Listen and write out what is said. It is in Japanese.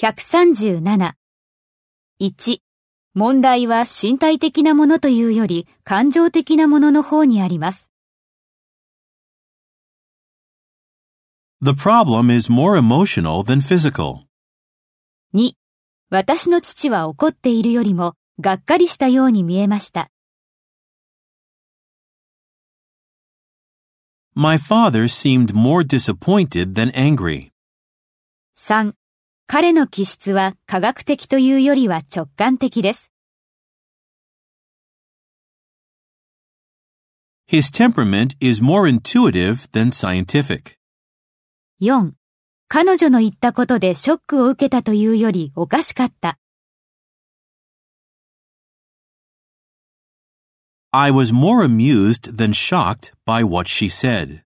137。1. 問題は身体的なものというより感情的なものの方にあります。The problem is more emotional than physical. 2. 私の父は怒っているよりもがっかりしたように見えました。My father seemed more disappointed than angry. 3. 彼の気質は科学的というよりは直感的です。His temperament is more intuitive than scientific. 4. 彼女の言ったことでショックを受けたというよりおかしかった。I was more amused than shocked by what she said.